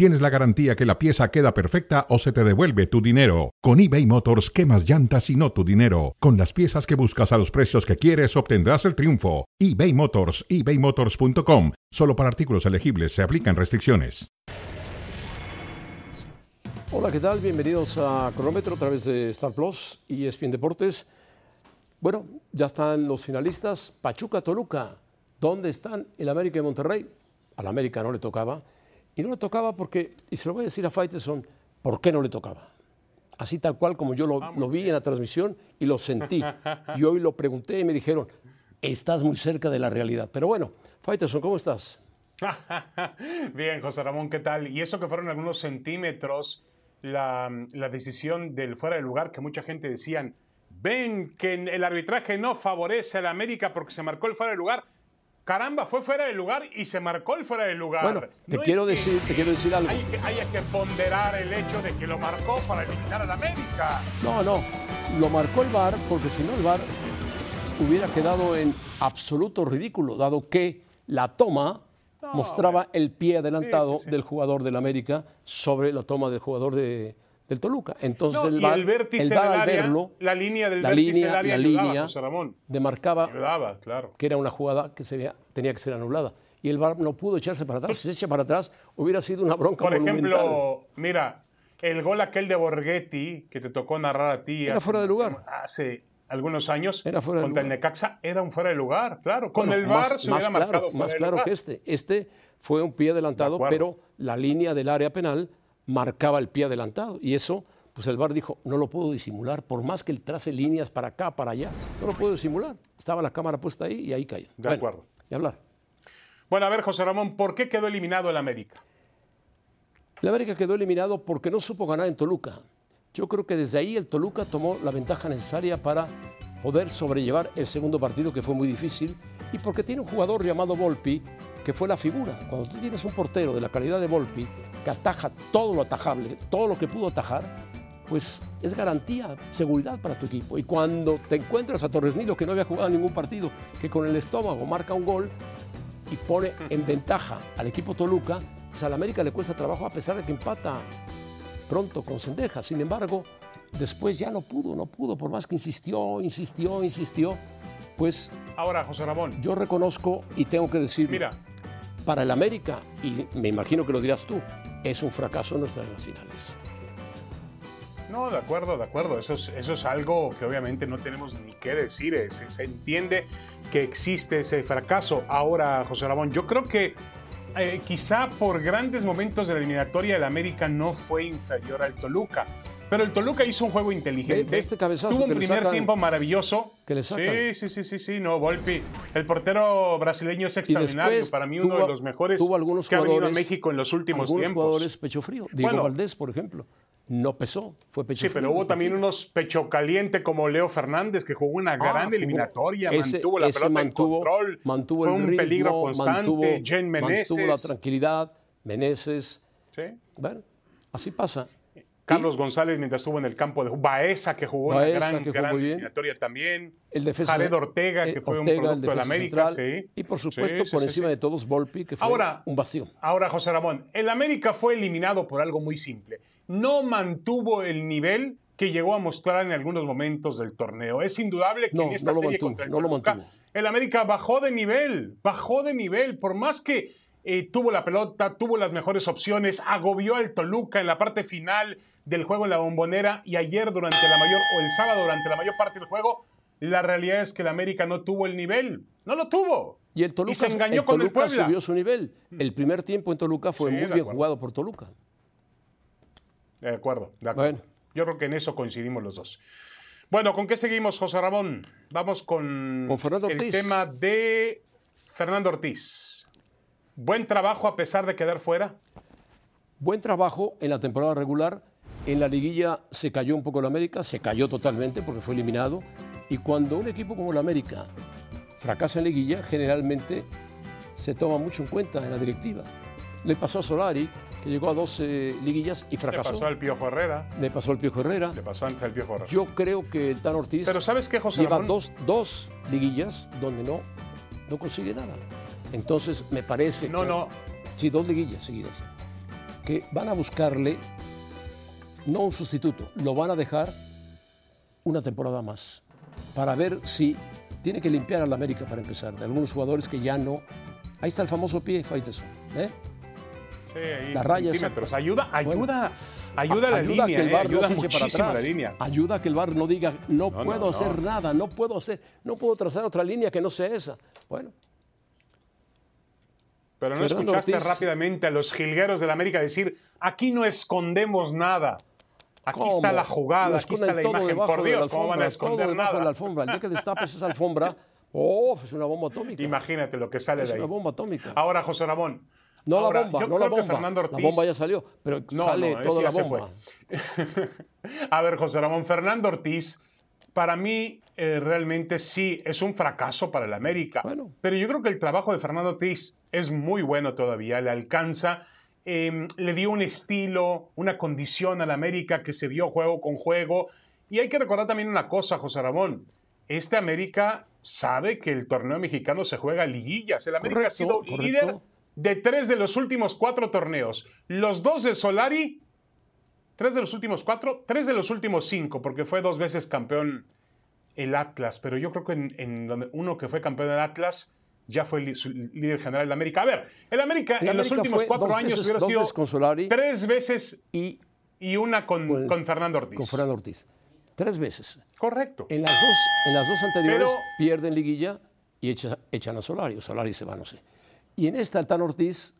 tienes la garantía que la pieza queda perfecta o se te devuelve tu dinero. Con eBay Motors, quemas llantas y no tu dinero. Con las piezas que buscas a los precios que quieres, obtendrás el triunfo. eBay Motors, ebaymotors.com. Solo para artículos elegibles se aplican restricciones. Hola, ¿qué tal? Bienvenidos a Cronómetro a través de Star Plus y ESPN Deportes. Bueno, ya están los finalistas. Pachuca, Toluca. ¿Dónde están el América y Monterrey? Al América no le tocaba. Y no le tocaba porque, y se lo voy a decir a Faiteson, ¿por qué no le tocaba? Así tal cual como yo lo, lo vi en la transmisión y lo sentí. Y hoy lo pregunté y me dijeron, estás muy cerca de la realidad. Pero bueno, Faiteson, ¿cómo estás? Bien, José Ramón, ¿qué tal? Y eso que fueron algunos centímetros, la, la decisión del fuera de lugar que mucha gente decían, ven que el arbitraje no favorece a la América porque se marcó el fuera de lugar. Caramba, fue fuera de lugar y se marcó el fuera de lugar. Bueno, te, No quiero, decir, te quiero decir algo. Hay que, hay que ponderar el hecho de que lo marcó para eliminar a la América. No, no, lo marcó el VAR porque si no el VAR hubiera quedado en absoluto ridículo, dado que la toma No, mostraba el pie adelantado Sí, sí, sí. del jugador del América sobre la toma del jugador de- del Toluca. Entonces No, el VAR, el vértice el VAR al área, verlo, la línea del la vértice línea, del área la ayudaba, línea José Ramón. demarcaba Ayudaba, claro. que era una jugada que se veía- tenía que ser anulada. Y el VAR no pudo echarse para atrás. Si se echa para atrás, hubiera sido una bronca Por monumental. ejemplo, mira, el gol aquel de Borghetti que te tocó narrar a ti Era hace- fuera de lugar. hace algunos años Era fuera de contra el lugar. Necaxa era un fuera de lugar, claro. Con Bueno, el VAR más, se más hubiera claro, marcado fuera más de claro lugar. que este. Este fue un pie adelantado, pero la línea del área penal marcaba el pie adelantado. Y eso, pues el VAR dijo, no lo puedo disimular, por más que él trace líneas para acá, para allá, no lo puedo disimular. Estaba la cámara puesta ahí y ahí cayó. De acuerdo. Y hablar. Bueno, a ver, José Ramón, ¿por qué quedó eliminado el América? El América quedó eliminado porque no supo ganar en Toluca. Yo creo que desde ahí el Toluca tomó la ventaja necesaria para poder sobrellevar el segundo partido, que fue muy difícil, y porque tiene un jugador llamado Volpi, que fue la figura. Cuando tú tienes un portero de la calidad de Volpi, que ataja todo lo atajable, todo lo que pudo atajar, pues es garantía, seguridad para tu equipo. Y cuando te encuentras a Torres Nilo, que no había jugado ningún partido, que con el estómago marca un gol y pone en ventaja al equipo Toluca, pues al América le cuesta trabajo a pesar de que empata pronto con Sendeja. Sin embargo, después ya no pudo, no pudo, por más que insistió, insistió, insistió, pues Ahora, José Ramón, yo reconozco y tengo que decir, mira, para el América, y me imagino que lo dirás tú, es un fracaso nuestras las finales. No, de acuerdo, de acuerdo. Eso es, eso es algo que obviamente no tenemos ni qué decir. Se, se entiende que existe ese fracaso. Ahora, José Ramón, yo creo que eh, quizá por grandes momentos de la eliminatoria el América no fue inferior al Toluca. Pero el Toluca hizo un juego inteligente. Ve- ve este cabezazo Tuvo un primer sacan. tiempo maravilloso. Que le sacan. Sí, sí, sí, sí, sí. No, Volpi. El portero brasileño es extraordinario. Para mí, uno tuvo- de los mejores tuvo algunos que ha venido a México en los últimos Algunos tiempos. jugadores pecho frío. Diego Bueno. Valdés, por ejemplo, no pesó, fue pecho Sí, frío. pero hubo también unos pecho caliente como Leo Fernández, que jugó una Ah, gran eliminatoria, ese- mantuvo la pelota mantuvo- en control, mantuvo fue el un ritmo, peligro constante, mantuvo- Jen Meneses, Mantuvo la tranquilidad, Meneses. ¿sí? Bueno, así pasa. Carlos González mientras estuvo en el campo de Baeza, que jugó Baeza, una gran, que gran eliminatoria también, El defensa, Jared Ortega, que eh, fue Ortega, un producto de la América, central, sí. Y por supuesto, Sí, sí, por encima de todos, Volpi, que fue Ahora- un bastión. Ahora, José Ramón, el América fue eliminado por algo muy simple. No mantuvo el nivel que llegó a mostrar en algunos momentos del torneo. Es indudable que No, en esta no serie mantuvo, contra el no Toluca, el América bajó de nivel, bajó de nivel, por más que eh, tuvo la pelota, tuvo las mejores opciones, agobió al Toluca en la parte final del juego en la bombonera y ayer durante la mayor, o el sábado durante la mayor parte del juego, la realidad es que el América no tuvo el nivel, no lo tuvo. Y el Toluca, se engañó el con el Toluca Puebla. subió su nivel. El primer tiempo en Toluca fue Sí, muy bien acuerdo. jugado por Toluca. De acuerdo, de acuerdo. Bueno. Yo creo que en eso coincidimos los dos. Bueno, ¿con qué seguimos, José Ramón? Vamos con, Con Fernando el tema de Fernando Ortiz. Buen trabajo a pesar de quedar fuera. Buen trabajo en la temporada regular. En la liguilla se cayó un poco el América, se cayó totalmente porque fue eliminado. Y cuando un equipo como el América fracasa en liguilla, generalmente se toma mucho en cuenta en la directiva. Le pasó a Solari, que llegó a 12 liguillas y Le fracasó. pasó al Piojo Herrera. Le pasó al Piojo Herrera. Le pasó antes al Piojo Herrera. Yo creo que el Tan Ortiz Pero ¿sabes qué, José lleva Ramón? dos, dos liguillas donde no, no consigue nada. Entonces, me parece No, que- no. Sí, dos liguillas seguidas. Que van a buscarle, no un sustituto, lo van a dejar una temporada más. Para ver si tiene que limpiar al América para empezar, de algunos jugadores que ya no. Ahí está el famoso pie, Faiteson. ¿eh? Sí, ahí, La raya centímetros. Ayuda, ayuda, Bueno. ayuda la a línea, que el eh, VAR ayuda no para muchísimo atrás. la línea. Ayuda a que el VAR no diga, no, No, puedo no, hacer no. nada, no puedo hacer, no puedo trazar otra línea que no sea esa. Bueno, Pero no Fernando escuchaste Ortiz- rápidamente a los jilgueros del América decir, aquí no escondemos nada. Aquí ¿cómo? está la jugada, aquí está la imagen. Por de la Dios, ¿cómo van a alfombra, esconder debajo de la nada? alfombra. El día que destapes esa alfombra, oh, es una bomba atómica. Imagínate lo que sale es de ahí. una bomba atómica. Ahora, José Ramón. no ahora, la bomba, yo no la creo que bomba. Fernando Ortiz, La bomba ya salió, pero No, sale no, toda la bomba. A ver, José Ramón, Fernando Ortiz, para mí eh, realmente sí es un fracaso para el América. Bueno. Pero yo creo que el trabajo de Fernando Ortiz es muy bueno todavía, le alcanza, eh, le dio un estilo, una condición al América que se vio juego con juego. Y hay que recordar también una cosa, José Ramón. Este América sabe que el torneo mexicano se juega liguillas. El América ha sido correcto. líder de tres de los últimos cuatro torneos. Los dos de Solari Tres de los últimos cuatro, tres de los últimos cinco, porque fue dos veces campeón el Atlas, pero yo creo que en, uno que fue campeón del Atlas ya fue líder general del América. A ver, el América El en los últimos cuatro años veces- hubiera sido veces con Solari. tres veces Y y una con, Con- con Fernando Ortiz. con Fernando Ortiz. Tres veces. Correcto. En las dos, en las dos anteriores Pero- pierden liguilla y echa- echan a Solari, o Solari se va, no sé. Y en esta, el Tan Ortiz,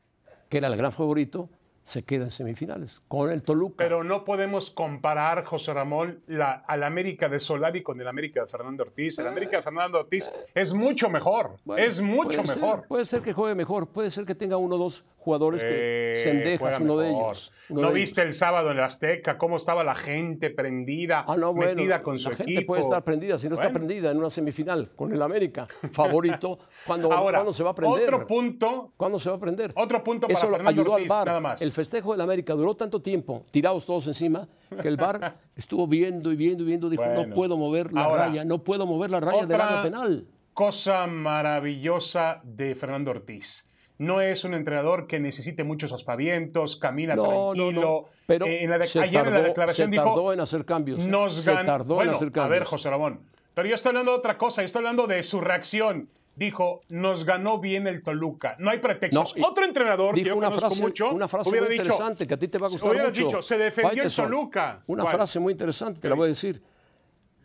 que era el gran favorito, se queda en semifinales con el Toluca. Pero no podemos comparar, José Ramón, la, al América de Solari con el América de Fernando Ortiz. El América de Fernando Ortiz es mucho mejor. Bueno, es mucho puede ser, mejor. puede ser que juegue mejor, puede ser que tenga uno o dos jugadores que Eh, Sendejas, juega uno de ellos. uno ¿No de viste el sábado en el Azteca cómo estaba la gente prendida, Ah, no, bueno, metida con su la gente equipo? puede estar prendida, si no está prendida en una semifinal con el América, favorito, ¿cuándo, Ahora, ¿cuándo se va a prender? otro punto, ¿Cuándo se va a prender? Otro punto para Eso Fernando ayudó Ortiz, al VAR. nada más. El festejo del América duró tanto tiempo, tirados todos encima, que el VAR estuvo viendo y viendo y viendo, dijo, Bueno. no puedo mover la Ahora, raya, no puedo mover la raya del área penal. cosa maravillosa de Fernando Ortiz. No es un entrenador que necesite muchos aspavientos, camina No, no, tranquilo. no. Pero Eh, en la se ayer en la tardó- declaración se dijo, tardó en hacer cambios. ¿eh? nos Se tardó en a ver, José Ramón, pero yo estoy hablando de otra cosa, yo estoy hablando de su reacción. Dijo, nos ganó bien el Toluca. No hay pretextos. No, Otro entrenador que dijo yo una conozco frase, mucho una frase hubiera muy dicho, interesante que a ti te va a gustar hubiera mucho. dicho, se defendió el. Toluca. Una ¿Cuál? frase muy interesante, te la voy a decir.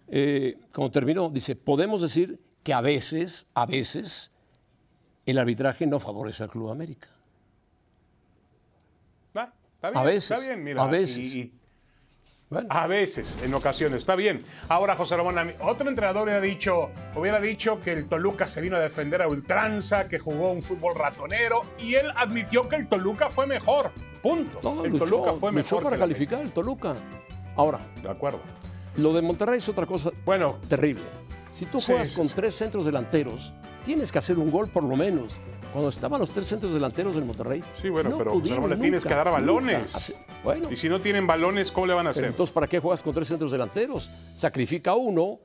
Eh, como terminó, dice, podemos decir que a veces, a veces, el arbitraje no favorece al Club América. Ah, está bien, A veces, está bien, mira, a veces. y- y- Bueno, A veces, en ocasiones, está bien. Ahora, José Ramón, otro entrenador hubiera dicho, hubiera dicho que el Toluca se vino a defender a ultranza, que jugó un fútbol ratonero, y él admitió que el Toluca fue mejor. Punto. no, el luchó, Toluca fue luchó mejor. para calificar el Toluca. Ahora. De acuerdo. lo de Monterrey es otra cosa Bueno, terrible. Si tú Sí, juegas sí, con sí. tres centros delanteros, tienes que hacer un gol por lo menos. Cuando estaban los tres centros delanteros del Monterrey. Sí, bueno, no pero, José pudieron le tienes nunca, que dar balones. Bueno, y si no tienen balones, ¿cómo le van a hacer? entonces, ¿para qué juegas con tres centros delanteros? Sacrifica uno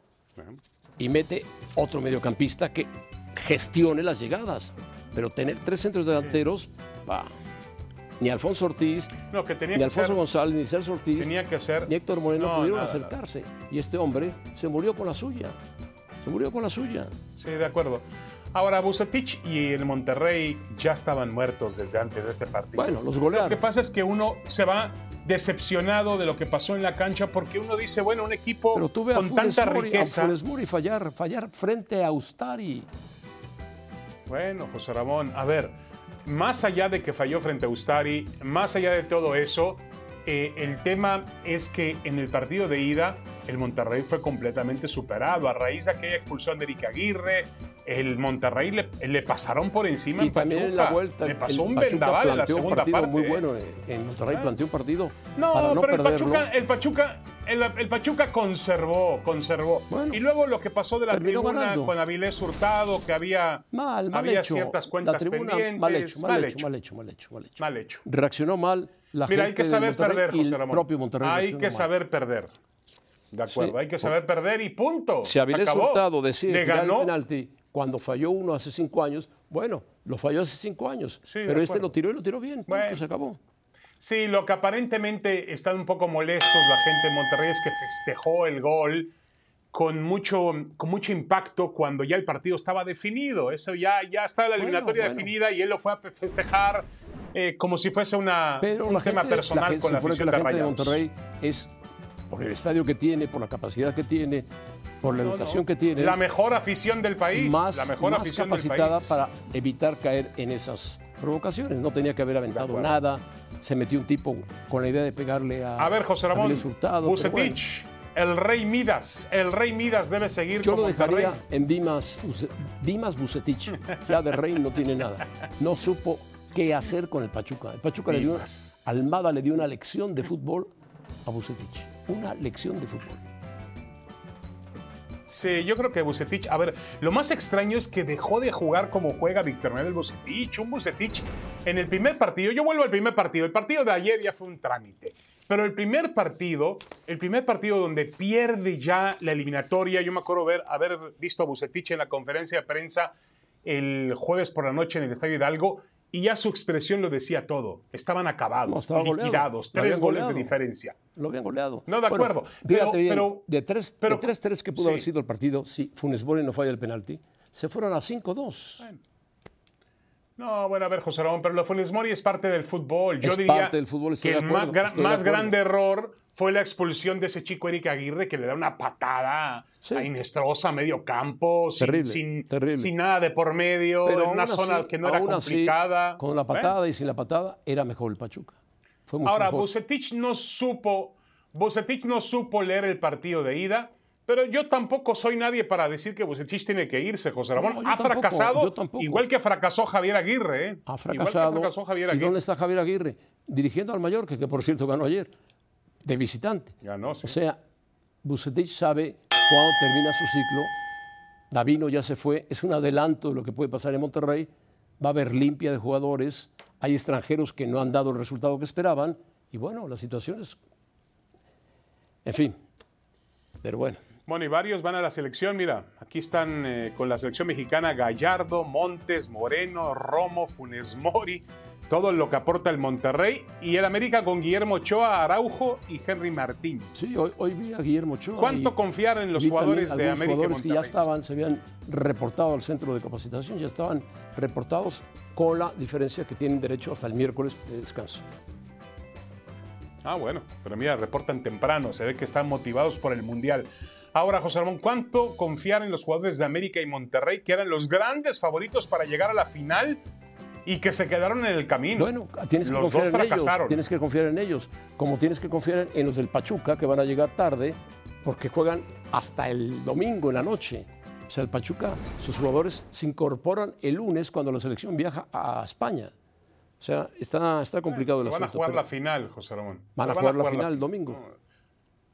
y mete otro mediocampista que gestione las llegadas. Pero tener tres centros delanteros, va. Ni Alfonso Ortiz, No, que tenía ni que Alfonso ser, González, ni Celso Ortiz, tenía que ser. ni Héctor Moreno No, pudieron nada, acercarse. Y este hombre se murió con la suya. Se murió con la suya. Sí, de acuerdo. Ahora, Bucetich y el Monterrey ya estaban muertos desde antes de este partido. Bueno, los Lo golearon. que pasa es que uno se va decepcionado de lo que pasó en la cancha porque uno dice, bueno, un equipo Pero tú ve con Funes tanta Mori, riqueza. Funes Mori fallar, fallar frente a Ustari. Bueno, José Ramón, a ver, más allá de que falló frente a Ustari, más allá de todo eso, eh, el tema es que en el partido de ida el Monterrey fue completamente superado a raíz de aquella expulsión de Eric Aguirre, el Monterrey le, le pasaron por encima Y en también en Pachuca. la vuelta. Le pasó un Pachuca vendaval en la segunda partido parte. muy bueno. En Monterrey Ah. planteó un partido No, para no pero el. Pachuca, el Pachuca, el, el Pachuca conservó, conservó. Bueno. y luego lo que pasó de la tribuna ganando. con Avilés Hurtado, que había, Mal, mal había hecho. ciertas cuentas la tribuna, pendientes. mal hecho, mal, hecho, mal hecho, mal hecho, mal hecho. Mal hecho. Reaccionó mal la Mira, hay que saber perder, José Ramón. propio Monterrey Hay que mal. saber perder. De acuerdo, Sí. hay que saber perder y punto. Si Avilés Acabó. Hurtado decide Le tirar el ganó. penalti cuando falló uno hace cinco años, bueno, lo falló hace cinco años. Sí, pero este lo tiró y lo tiró bien. punto, Bueno. se acabó. Sí, lo que aparentemente están un poco molestos la gente de Monterrey es que festejó el gol con mucho, con mucho impacto cuando ya el partido estaba definido. Eso ya, ya estaba la eliminatoria bueno. definida y él lo fue a festejar eh, como si fuese una, Pero un la tema gente, personal la gente- con la afición la de gente de. Monterrey es por el estadio que tiene, por la capacidad que tiene, por la No, educación no. que tiene. La mejor afición del país. más, la mejor más afición del capacitada país. para evitar caer en esas provocaciones. No tenía que haber aventado nada. Se metió un tipo con la idea de pegarle a. A ver, José Ramón, pero Bucetich, el rey Midas. El rey Midas debe seguir Yo con lo dejaría Monterrey. en Dimas, Dimas Bucetich. Ya de rey no tiene nada. No supo qué hacer con el Pachuca. El Pachuca le dio una. Almada le dio una lección de fútbol a Bucetich. Una lección de fútbol. Sí, yo creo que Bucetich, a ver, lo más extraño es que dejó de jugar como juega Víctor Manuel Bucetich, un Bucetich en el primer partido, yo vuelvo al primer partido, el partido de ayer ya fue un trámite, pero el primer partido, el primer partido donde pierde ya la eliminatoria, yo me acuerdo ver, haber visto a Bucetich en la conferencia de prensa el jueves por la noche en el Estadio Hidalgo y ya su expresión lo decía todo, estaban acabados, No, estaba liquidados, tres goles de diferencia. Lo habían goleado. No, de Bueno, acuerdo, pero- bien, pero- de 3 pero- de 3-3 que pudo sí. haber sido el partido, si Funes Mori no falla el penalti, se fueron a 5-2. No, bueno, a ver, José Ramón, pero lo Funes Mori es parte del fútbol. Yo Es diría parte del fútbol, que el más, grande error fue la expulsión de ese chico Eric Aguirre que le da una patada Sí. a Inestrosa a medio campo, sin, Terrible, sin, terrible. sin nada de por medio, en aún una así- zona que no era así, complicada. con la patada y sin la patada, era mejor el Pachuca. Fue mucho Ahora, mejor. Bucetich no supo, Bucetich no supo leer el partido de ida. Pero yo tampoco soy nadie para decir que Bucetich tiene que irse, José Ramón. No, ha tampoco, fracasado, igual que fracasó Javier Aguirre. ¿eh? ha Igual fracasado. que fracasó Javier ¿Y Aguirre. dónde está Javier Aguirre? Dirigiendo al Mallorca, que por cierto ganó ayer, de visitante. Ganó, sí. O sea, Bucetich sabe cuándo termina su ciclo. Davino ya se fue, es un adelanto de lo que puede pasar en Monterrey. Va a haber limpia de jugadores, hay extranjeros que no han dado el resultado que esperaban. Y bueno, la situación es. En fin. Pero bueno. Bueno, y varios van a la selección. Mira, aquí están eh, con la selección mexicana Gallardo, Montes, Moreno, Romo, Funes Mori, todo lo que aporta el Monterrey. Y el América con Guillermo Ochoa, Araujo y Henry Martín. Sí, hoy, hoy vi a Guillermo Ochoa. ¿Cuánto confiar en los jugadores de América y jugadores que ya Monterrey? estaban, se habían reportado al centro de capacitación, ya estaban reportados con la diferencia que tienen derecho hasta el miércoles de descanso. Ah, bueno, pero mira, reportan temprano, se ve que están motivados por el Mundial. Ahora, José Ramón, ¿cuánto confiar en los jugadores de América y Monterrey, que eran los grandes favoritos para llegar a la final y que se quedaron en el camino? Bueno, tienes que los confiar dos en fracasaron. ellos. Tienes que confiar en ellos. Como tienes que confiar en los del Pachuca, que van a llegar tarde, porque juegan hasta el domingo en la noche. O sea, el Pachuca, sus jugadores se incorporan el lunes cuando la selección viaja a España. O sea, está, está complicado el Van a jugar pero la final, José Ramón. Van a jugar la final el domingo.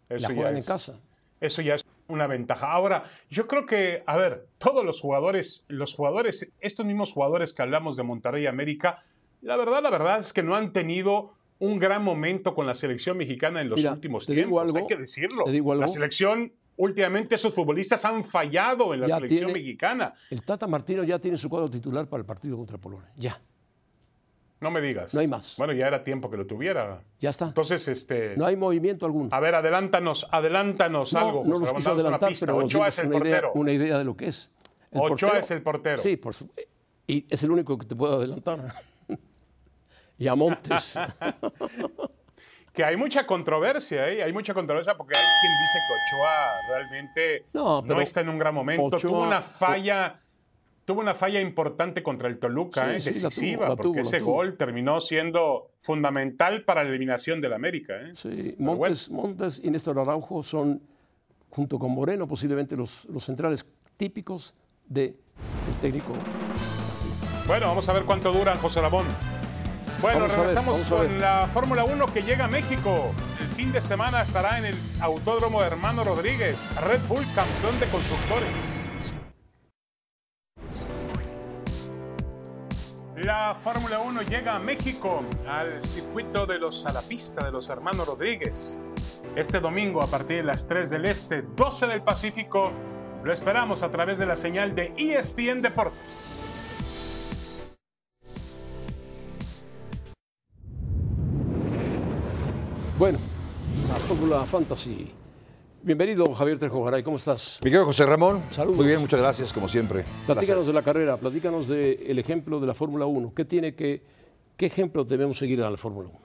Eso La ya juegan en casa. Eso ya es una ventaja. Ahora, yo creo que, a ver, todos los jugadores, los jugadores, estos mismos jugadores que hablamos de Monterrey y América, la verdad, la verdad es que no han tenido un gran momento con la selección mexicana en los Mira, últimos te digo tiempos. algo, hay que decirlo. te digo algo. La selección, últimamente, esos futbolistas han fallado en la Ya selección tiene- mexicana. El Tata Martino ya tiene su cuadro titular para el partido contra Polonia. Ya, No me digas. No hay más. Bueno, ya era tiempo que lo tuviera. ya está. Entonces, este. No hay movimiento alguno. A ver, adelántanos, adelántanos No, algo. no nos quiso adelantar, pero Ochoa es el una idea, portero. una idea de lo que es. El Ochoa portero- es el portero. Sí, por su- y es el único que te puedo adelantar. y a Montes. Que hay mucha controversia, ¿eh? Hay mucha controversia porque hay quien dice que Ochoa realmente No, está en un gran momento. Ochoa- tuvo una falla, tuvo una falla importante contra el Toluca, Sí, ¿eh? sí, la tuvo, decisiva, la porque tuvo, ese tuvo. gol terminó siendo fundamental para la eliminación del América, ¿eh? Sí, Pero Montes, Montes y Néstor Araujo son, junto con Moreno, posiblemente los, los centrales típicos del técnico. Bueno, vamos a ver cuánto dura José Ramón. Bueno, Vamos a ver, regresamos con la Fórmula 1 que llega a México. El fin de semana estará en el Autódromo de Hermano Rodríguez, Red Bull campeón de constructores. La Fórmula 1 llega a México, al circuito de los a la pista de los hermanos Rodríguez. Este domingo a partir de las 3 del Este, 12 del Pacífico, lo esperamos a través de la señal de ESPN Deportes. Bueno, la Fórmula Fantasy. Bienvenido, Javier Trejo Garay, ¿cómo estás? Mi querido José Ramón, Saludos. muy bien, muchas gracias, como siempre. Platícanos de la carrera, platícanos del ejemplo de la Fórmula 1. ¿Qué tiene que, qué ejemplo debemos seguir a la Fórmula 1?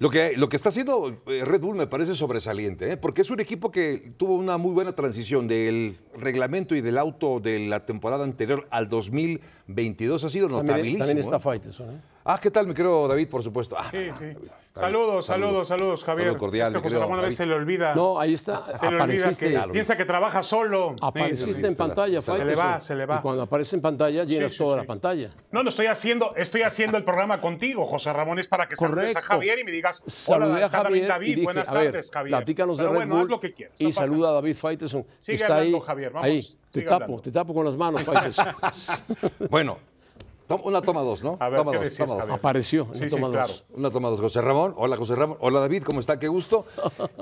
Lo que, lo que está haciendo eh, Red Bull me parece sobresaliente, ¿eh? porque es un equipo que tuvo una muy buena transición del reglamento y del auto de la temporada anterior al 2022. Ha sido También, notabilísimo. también está ¿eh? Faitelson, ¿eh? Ah, ¿qué tal, mi querido David, por supuesto? Ah, Sí, sí. David. Saludos, Saludo. saludos, saludos, Javier. Saludo cordial, es que José Ramón a veces se le olvida. No, ahí está. se le olvida que piensa que trabaja solo. apareciste Sí, sí, en pantalla, Se le va, se le va. Y cuando aparece en pantalla, llenas sí, toda sí. la pantalla. No, no estoy haciendo, estoy haciendo el programa contigo, José Ramón, es para que saludes a. Javier y me digas, Saludé hola, a Javier David, dije, buenas a ver, tardes, Javier. platícanos de Pero Red bueno, Bull haz lo que quieras. y saluda a David Faitelson. que Sigue está hablando, ahí, Javier, vamos, ahí, te tapo, hablando. te tapo con las manos, Faitelson. Bueno, una toma dos, ¿no? A ver, toma ¿qué dos, decías, toma dos. Apareció Sí, dos. claro. Una toma dos, José Ramón. Hola, José Ramón. Hola, David, ¿cómo está? Qué gusto.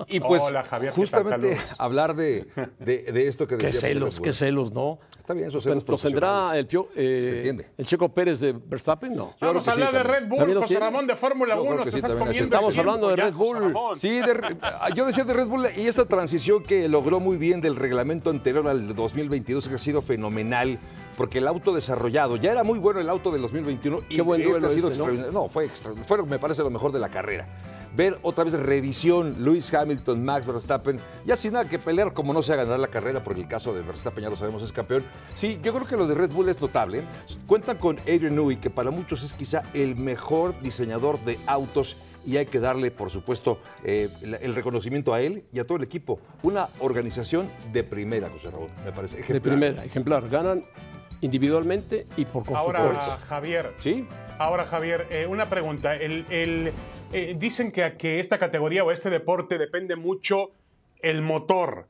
Y pues, Hola, Javier, ¿qué justamente hablar de, de- de esto que Qué decíamos de celos, qué celos, ¿no? Está bien, esos Los celos los tendrá el, Pio- eh, Se entiende. el Checo Pérez de Verstappen, no. Vamos a hablar de. Red Bull, ¿También lo José tiene? Ramón, de Fórmula Yo creo 1, que te sí, estás comiendo Estamos el hablando de ya, Red Bull. Sí, de- yo decía de Red Bull y esta transición que logró muy bien del reglamento anterior al 2022 que ha sido fenomenal porque el auto desarrollado ya era muy bueno el auto del 2021 y Qué buen este ha sido este, extraordinario. No, fue extra, fue me parece lo mejor de la carrera. Ver otra vez revisión, Lewis Hamilton, Max Verstappen, ya sin nada que pelear, como no sea ganar la carrera, porque el caso de Verstappen ya lo sabemos es campeón. Sí, yo creo que lo de Red Bull es notable. Cuentan con Adrian Newey, que para muchos es quizá el mejor diseñador de autos y hay que darle, por supuesto, eh, el, reconocimiento a él y a todo el equipo. Una organización de primera, José Raúl, me parece. De ejemplar. primera, ejemplar. Ganan individualmente y por constructores. Ahora, Javier, ¿Sí? Ahora, Javier, eh, una pregunta. El, el, eh, dicen que, que esta categoría o este deporte depende mucho el motor.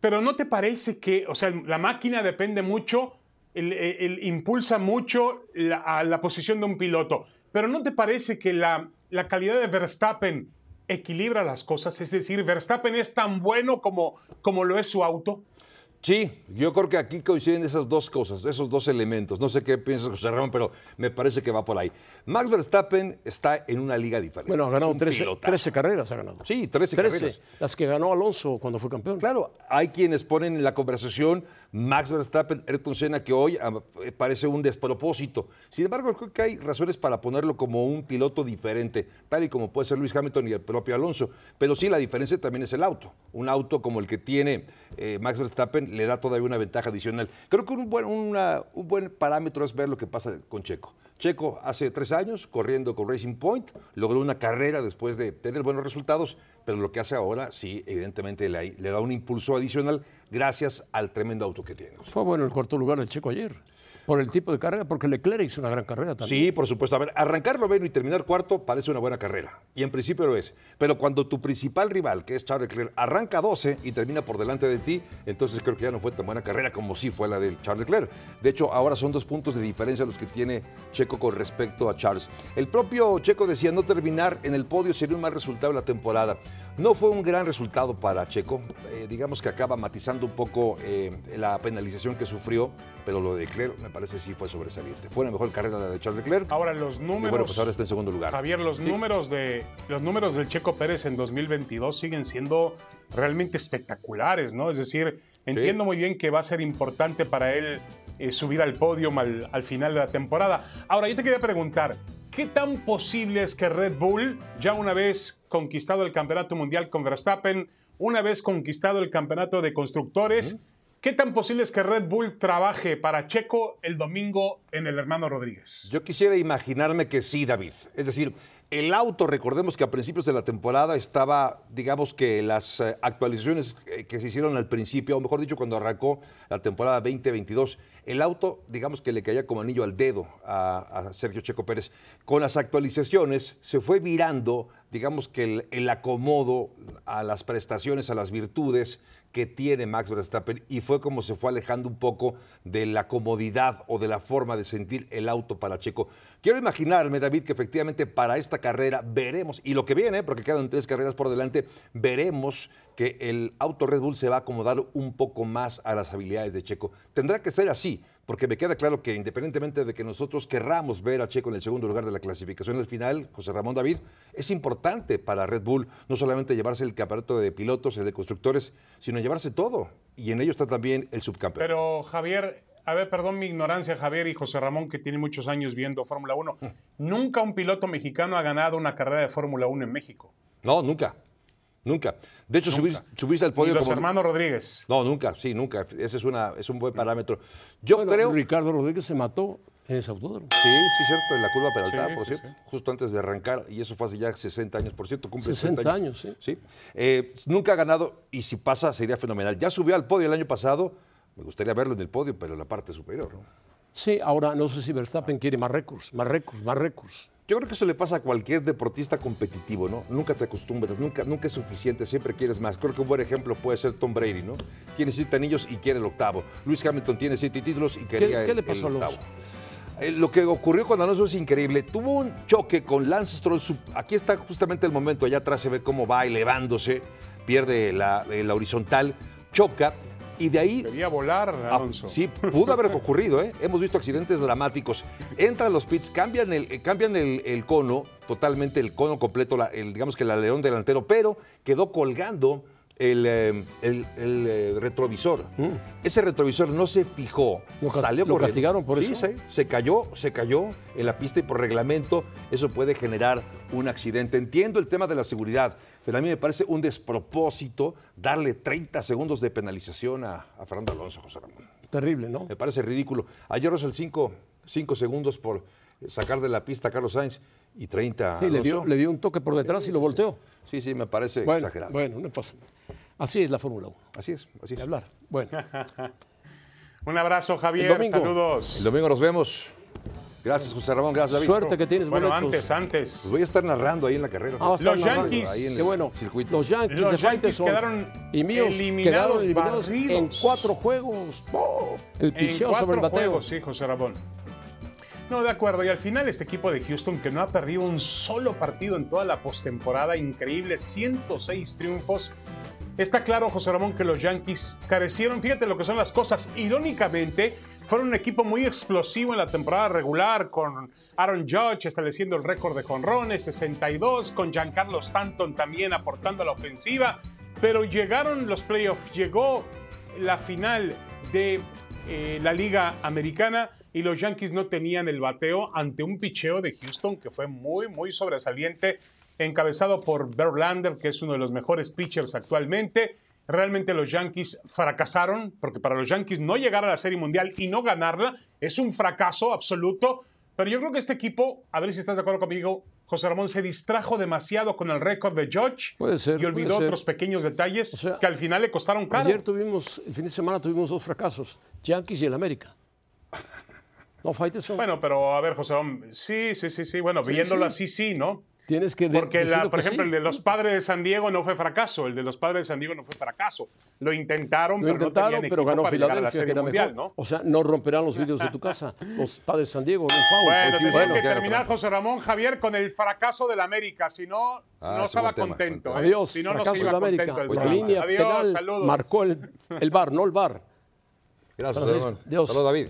Pero ¿no te parece que, o sea, la máquina depende mucho, el, el- el- impulsa mucho la, a la posición de un piloto? Pero ¿no te parece que la, la calidad de Verstappen equilibra las cosas? Es decir, Verstappen es tan bueno como, como lo es su auto. Sí, yo creo que aquí coinciden esas dos cosas, esos dos elementos. No sé qué piensas, José Ramón, pero me parece que va por ahí. Max Verstappen está en una liga diferente. Bueno, ha ganado un 13, pilotazo. 13 carreras. Ha ganado. Sí, 13 carreras. Las que ganó Alonso cuando fue campeón. Claro, hay quienes ponen en la conversación Max Verstappen, Ayrton Senna, que hoy ah, eh, parece un despropósito. Sin embargo, creo que hay razones para ponerlo como un piloto diferente, tal y como puede ser Luis Hamilton y el propio Alonso. Pero sí, la diferencia también es el auto. Un auto como el que tiene eh, Max Verstappen le da todavía una ventaja adicional. Creo que un buen, parámetro es ver lo que pasa con Checo. Checo hace tres años, corriendo con Racing Point, logró una carrera después de tener buenos resultados, pero lo que hace ahora sí, evidentemente le da un impulso adicional gracias al tremendo auto que tiene. Fue bueno el cuarto lugar del Checo ayer. Por el tipo de carrera, porque Leclerc hizo una gran carrera también. Sí, por supuesto. A ver, arrancar noveno y terminar cuarto parece una buena carrera. Y en principio lo es. Pero cuando tu principal rival, que es Charles Leclerc, arranca 12 y termina por delante de ti, entonces creo que ya no fue tan buena carrera como sí fue la del Charles Leclerc. De hecho, ahora son dos puntos de diferencia los que tiene Checo con respecto a Charles. El propio Checo decía no terminar en el podio sería un mal resultado de la temporada. No fue un gran resultado para Checo. Eh, digamos que acaba matizando un poco eh, la penalización que sufrió, pero lo de Leclerc me parece sí fue sobresaliente. Fue una mejor carrera la de Charles Leclerc. Ahora, los Y números... bueno, pues ahora está en segundo lugar. Javier, los, números de, los números del Checo Pérez en 2022 siguen siendo realmente espectaculares, ¿no? Es decir, entiendo muy bien que va a ser importante para él eh, subir al podio al, al final de la temporada. Ahora, yo te quería preguntar, ¿qué tan posible es que Red Bull, ya una vez conquistado el campeonato mundial con Verstappen, una vez conquistado el campeonato de constructores, ¿qué tan posible es que Red Bull trabaje para Checo el domingo en el hermano Rodríguez? Yo quisiera imaginarme que sí, David. Es decir, El auto, recordemos que a principios de la temporada estaba, digamos que las eh, actualizaciones eh, que se hicieron al principio, o mejor dicho, cuando arrancó la temporada 2022, el auto, digamos que le caía como anillo al dedo a, Sergio Checo Pérez. Con las actualizaciones se fue virando, digamos que el acomodo a las prestaciones, a las virtudes que tiene Max Verstappen y fue como se fue alejando un poco de la comodidad o de la forma de sentir el auto para Checo. Quiero imaginarme, David, que efectivamente para esta carrera veremos, y lo que viene, porque quedan tres carreras por delante, veremos que el auto Red Bull se va a acomodar un poco más a las habilidades de Checo. Tendrá que ser así, porque me queda claro que independientemente de que nosotros querramos ver a Checo en el segundo lugar de la clasificación al final, José Ramón David, es importante para Red Bull no solamente llevarse el campeonato de pilotos y de constructores, sino llevarse todo. Y en ello está también el subcampeón. Pero Javier, a ver, perdón mi ignorancia, Javier y José Ramón, que tiene muchos años viendo Fórmula 1. Nunca un piloto mexicano ha ganado una carrera de Fórmula 1 en México. No, nunca. Nunca. De hecho, subir, subirse al podio Ni los como- hermanos Rodríguez. No, nunca, sí, nunca. Ese es, una, es un buen parámetro. Yo Bueno, creo... Ricardo Rodríguez se mató en ese autódromo. Sí, sí, cierto, en la curva Peralta, Sí, por sí, cierto, sí. justo antes de arrancar, y eso fue hace ya 60 años, por cierto, cumple 60 60 años, sí. Sí. Eh, nunca ha ganado, y si pasa sería fenomenal. Ya subió al podio el año pasado, me gustaría verlo en el podio, pero en la parte superior, ¿no? Sí, ahora no sé si Verstappen quiere más récords, más récords, más récords. Yo creo que eso le pasa a cualquier deportista competitivo, ¿no? Nunca te acostumbras, nunca, nunca es suficiente, siempre quieres más. Creo que un buen ejemplo puede ser Tom Brady, ¿no? Tiene siete anillos y quiere el octavo. Luis Hamilton tiene siete títulos y quería qué el, le pasó el a octavo. Alonso? Eh, lo que ocurrió con Alonso es increíble. Tuvo un choque con Lance Stroll. Aquí está justamente el momento. Allá atrás se ve cómo va elevándose, pierde la, la horizontal, choca y de ahí Quería volar, Ah, Alonso. sí, pudo haber ocurrido, ¿eh? Hemos visto accidentes dramáticos. Entran los pits, cambian el, eh, cambian el, el cono, totalmente el cono completo, la- el, digamos que el alerón delantero, pero quedó colgando el, eh, el- el, eh, retrovisor. Ese retrovisor no se fijó. Mm. ¿Lo salió lo castigaron por Sí, eso? sí, se cayó, se cayó en la pista y por reglamento eso puede generar un accidente. Entiendo el tema de la seguridad, pero a mí me parece un despropósito darle 30 segundos de penalización a, a Fernando Alonso, José Ramón. Terrible, ¿no? Me parece ridículo. Ayer Russell 5 segundos por sacar de la pista a Carlos Sainz y 30 a Sí, le dio, le dio un toque por detrás y lo volteó. Sí, sí, me parece Bueno, exagerado. bueno, no pasa. Así es la Fórmula 1. Así es, así De es. hablar. Bueno, Un abrazo, Javier. El domingo. Saludos. El domingo nos vemos. Gracias, José Ramón. Gracias, David. suerte que tienes Bueno, boletos. antes, antes. Pues voy a estar narrando ahí en la carrera. Ah, Los narrando. Yankees. Ahí en el Qué bueno. circuito. Los Yankees Los de Yankees quedaron y míos eliminados, quedaron eliminados en cuatro juegos. ¡Oh! El En picheo cuatro sobre el bateo. juegos, sí, José Ramón. No, de acuerdo. Y al final este equipo de Houston que no ha perdido un solo partido en toda la postemporada, increíble, 106 triunfos. Está claro, José Ramón, que los Yankees carecieron, fíjate lo que son las cosas, irónicamente, fueron un equipo muy explosivo en la temporada regular, con Aaron Judge estableciendo el récord de jonrones, 62, con Giancarlo Stanton también aportando a la ofensiva, pero llegaron los playoffs, llegó la final de eh, la Liga Americana y los Yankees no tenían el bateo ante un picheo de Houston que fue muy, muy sobresaliente, encabezado por Verlander, que es uno de los mejores pitchers actualmente. Realmente los Yankees fracasaron, porque para los Yankees no llegar a la Serie Mundial y no ganarla es un fracaso absoluto. Pero yo creo que este equipo, a ver si estás de acuerdo conmigo, José Ramón se distrajo demasiado con el récord de Judge Puede ser, y olvidó puede ser. otros pequeños detalles O sea, que al final le costaron caro. Ayer tuvimos, el fin de semana tuvimos dos fracasos, Yankees y el América. No, Faitelson. Bueno, pero a ver, José, Ramón, sí, sí, sí, sí. Bueno, viéndolo así, sí, ¿no? Tienes que de- Porque, la- por que ejemplo, sí. el de los padres de San Diego no fue fracaso. El de los padres de San Diego no fue fracaso. Lo intentaron, Lo pero no intentaron, tenían pero ganó para llegar a la Filadelfia, que Serie era Mundial, mejor. ¿no? O sea, no romperán los vidrios de tu casa. Los padres de San Diego, foul. Bueno, tenía bueno, que terminar. José Ramón Javier, con el fracaso del América. Si no, Ah, no estaba tema, contento. ¿eh? Adiós, Si no, no se de iba la América. contento. el La línea Adiós, penal saludos. marcó el, el bar, no el bar. Gracias, Francisco. Saludos, David.